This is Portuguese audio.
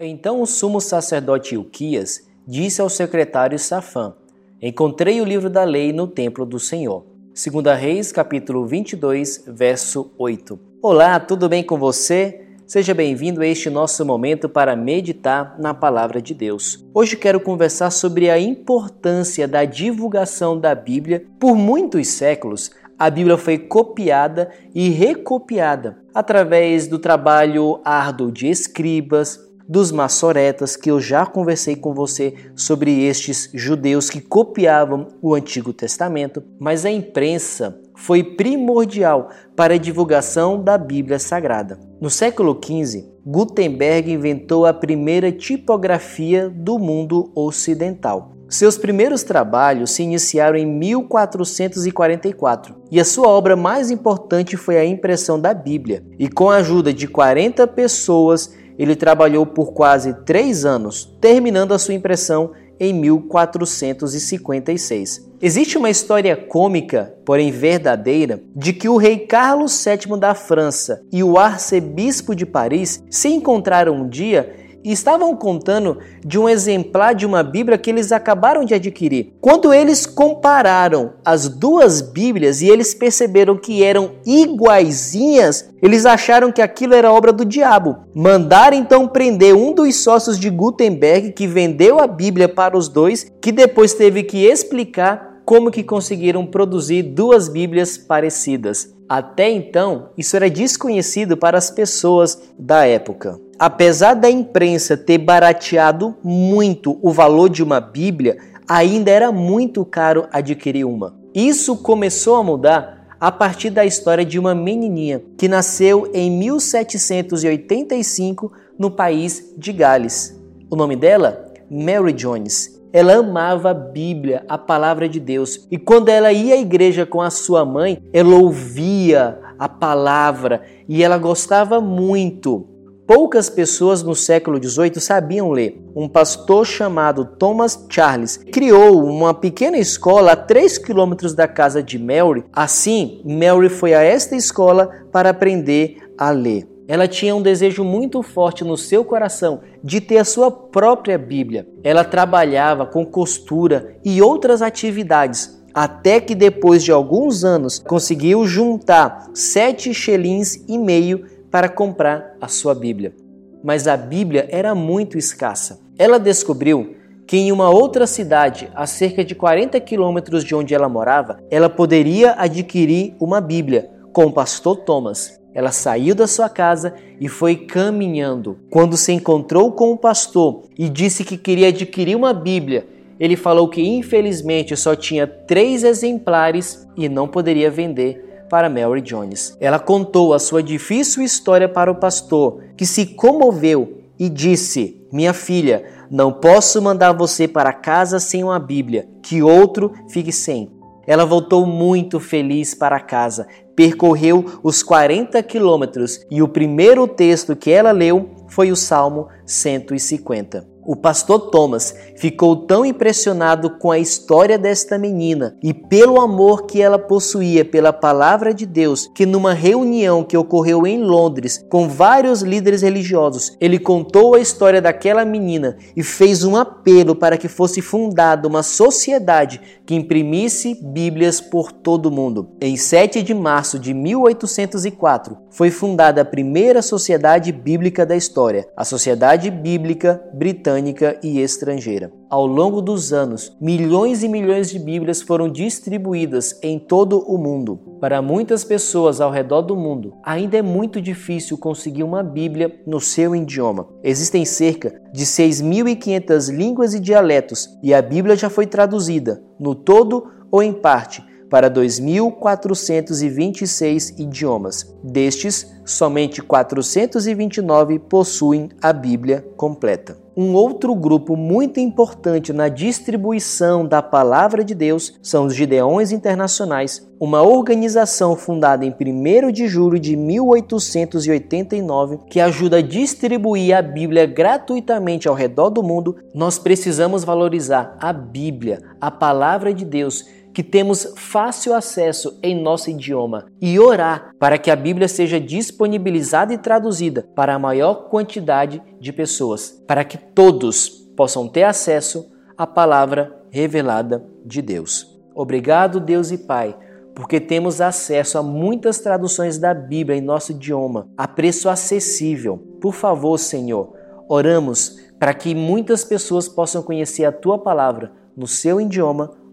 Então o sumo sacerdote Ilquias disse ao secretário Safã: Encontrei o livro da lei no templo do Senhor. 2 Reis, capítulo 22, verso 8. Olá, tudo bem com você? Seja bem-vindo a este nosso momento para meditar na palavra de Deus. Hoje quero conversar sobre a importância da divulgação da Bíblia. Por muitos séculos, a Bíblia foi copiada e recopiada através do trabalho árduo de escribas, dos maçoretas, que eu já conversei com você sobre estes judeus que copiavam o Antigo Testamento, mas a imprensa foi primordial para a divulgação da Bíblia Sagrada. No século XV, Gutenberg inventou a primeira tipografia do mundo ocidental. Seus primeiros trabalhos se iniciaram em 1444 e a sua obra mais importante foi a impressão da Bíblia. E com a ajuda de 40 pessoas, ele trabalhou por quase três anos, terminando a sua impressão em 1456. Existe uma história cômica, porém verdadeira, de que o rei Carlos VII da França e o arcebispo de Paris se encontraram um dia e estavam contando de um exemplar de uma Bíblia que eles acabaram de adquirir. Quando eles compararam as duas Bíblias e eles perceberam que eram iguaizinhas, eles acharam que aquilo era obra do diabo. Mandaram então prender um dos sócios de Gutenberg que vendeu a Bíblia para os dois, que depois teve que explicar como que conseguiram produzir duas Bíblias parecidas. Até então, isso era desconhecido para as pessoas da época. Apesar da imprensa ter barateado muito o valor de uma Bíblia, ainda era muito caro adquirir uma. Isso começou a mudar a partir da história de uma menininha que nasceu em 1785 no país de Gales. O nome dela? Mary Jones. Ela amava a Bíblia, a palavra de Deus. E quando ela ia à igreja com a sua mãe, ela ouvia a palavra e ela gostava muito. Poucas pessoas no século XVIII sabiam ler. Um pastor chamado Thomas Charles criou uma pequena escola a 3 quilômetros da casa de Mary. Assim, Mary foi a esta escola para aprender a ler ela tinha um desejo muito forte no seu coração de ter a sua própria Bíblia. Ela trabalhava com costura e outras atividades, até que depois de alguns anos conseguiu juntar sete shillings e meio para comprar a sua Bíblia. Mas a Bíblia era muito escassa. Ela descobriu que em uma outra cidade, a cerca de 40 quilômetros de onde ela morava, ela poderia adquirir uma Bíblia com o pastor Thomas. Ela saiu da sua casa e foi caminhando. Quando se encontrou com o pastor e disse que queria adquirir uma Bíblia, ele falou que infelizmente só tinha três exemplares e não poderia vender para Mary Jones. Ela contou a sua difícil história para o pastor, que se comoveu e disse: Minha filha, não posso mandar você para casa sem uma Bíblia, que outro fique sem. Ela voltou muito feliz para casa, percorreu os 40 quilômetros e o primeiro texto que ela leu foi o Salmo 150. O pastor Thomas ficou tão impressionado com a história desta menina e pelo amor que ela possuía pela palavra de Deus, que numa reunião que ocorreu em Londres com vários líderes religiosos, ele contou a história daquela menina e fez um apelo para que fosse fundada uma sociedade que imprimisse Bíblias por todo o mundo. Em 7 de março de 1804, foi fundada a primeira sociedade bíblica da história, a Sociedade Bíblica Britânica britânica e estrangeira. Ao longo dos anos, milhões e milhões de Bíblias foram distribuídas em todo o mundo. Para muitas pessoas ao redor do mundo, ainda é muito difícil conseguir uma Bíblia no seu idioma. Existem cerca de 6.500 línguas e dialetos e a Bíblia já foi traduzida, no todo ou em parte, para 2.426 idiomas. Destes, somente 429 possuem a Bíblia completa. Um outro grupo muito importante na distribuição da palavra de Deus são os Gideões Internacionais, uma organização fundada em 1 de julho de 1889 que ajuda a distribuir a Bíblia gratuitamente ao redor do mundo. Nós precisamos valorizar a Bíblia, a palavra de Deus que temos fácil acesso em nosso idioma e orar para que a Bíblia seja disponibilizada e traduzida para a maior quantidade de pessoas, para que todos possam ter acesso à palavra revelada de Deus. Obrigado, Deus e Pai, porque temos acesso a muitas traduções da Bíblia em nosso idioma, a preço acessível. Por favor, Senhor, oramos para que muitas pessoas possam conhecer a tua palavra no seu idioma.